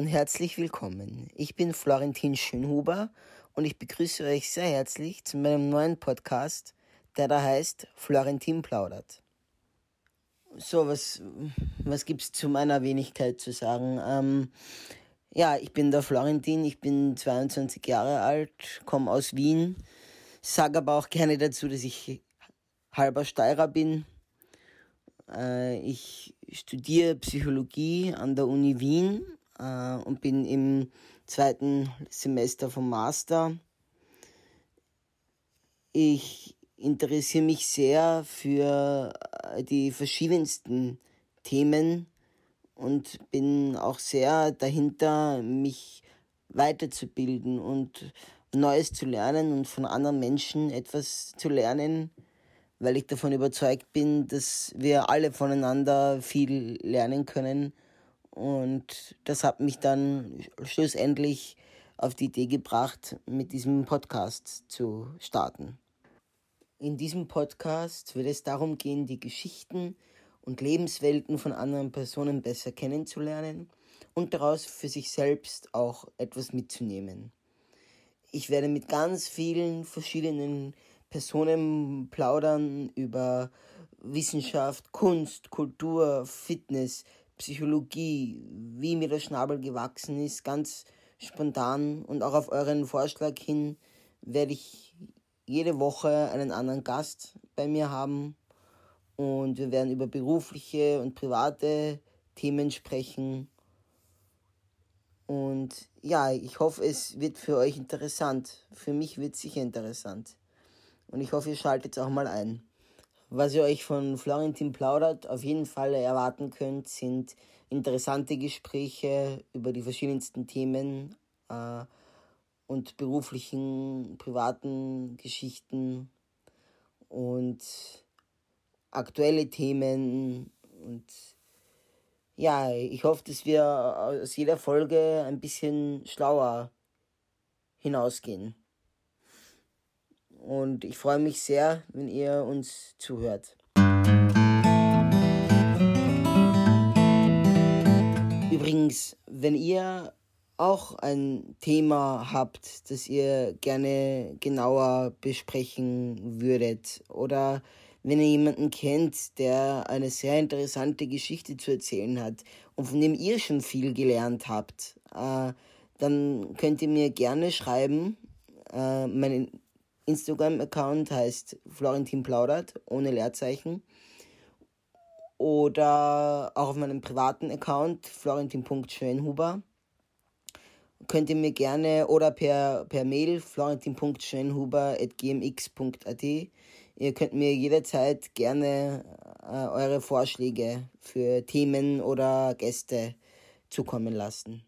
und herzlich willkommen. Ich bin Florentin Schönhuber und ich begrüße euch sehr herzlich zu meinem neuen Podcast, der da heißt Florentin plaudert. So, was, was gibt's zu meiner Wenigkeit zu sagen? Ähm, ja, ich bin der Florentin, ich bin 22 Jahre alt, komme aus Wien, sage aber auch gerne dazu, dass ich halber Steirer bin. Äh, ich studiere Psychologie an der Uni Wien äh, und bin im zweiten Semester vom Master. Ich interessiere mich sehr für äh, die verschiedensten Themen und bin auch sehr dahinter, mich weiterzubilden und Neues zu lernen und von anderen Menschen etwas zu lernen, weil ich davon überzeugt bin, dass wir alle voneinander viel lernen können. Und das hat mich dann schlussendlich auf die Idee gebracht, mit diesem Podcast zu starten. In diesem Podcast wird es darum gehen, die Geschichten und Lebenswelten von anderen Personen besser kennenzulernen und daraus für sich selbst auch etwas mitzunehmen. Ich werde mit ganz vielen verschiedenen Personen plaudern über Wissenschaft, Kunst, Kultur, Fitness, Psychologie, wie mir der Schnabel gewachsen ist, ganz spontan und auch auf euren Vorschlag hin werde ich jede Woche einen anderen Gast bei mir haben und wir werden über berufliche und private Themen sprechen. Und ja, ich hoffe, es wird für euch interessant. Für mich wird es sicher interessant. Und ich hoffe, ihr schaltet auch mal ein. Was ihr euch von Florentin plaudert auf jeden Fall erwarten könnt, sind interessante Gespräche über die verschiedensten Themen äh, und beruflichen, privaten Geschichten und aktuelle Themen und ja, ich hoffe, dass wir aus jeder Folge ein bisschen schlauer hinausgehen. Und ich freue mich sehr, wenn ihr uns zuhört. Übrigens, wenn ihr auch ein Thema habt, das ihr gerne genauer besprechen würdet oder wenn ihr jemanden kennt, der eine sehr interessante Geschichte zu erzählen hat und von dem ihr schon viel gelernt habt, äh, dann könnt ihr mir gerne schreiben. Äh, mein Instagram-Account heißt Florentin Plaudert, ohne Leerzeichen. Oder auch auf meinem privaten Account, florentin.schönhuber. Könnt ihr mir gerne oder per, per Mail florentin.schönhuber.gmx.at. Ihr könnt mir jederzeit gerne äh, eure Vorschläge für Themen oder Gäste zukommen lassen.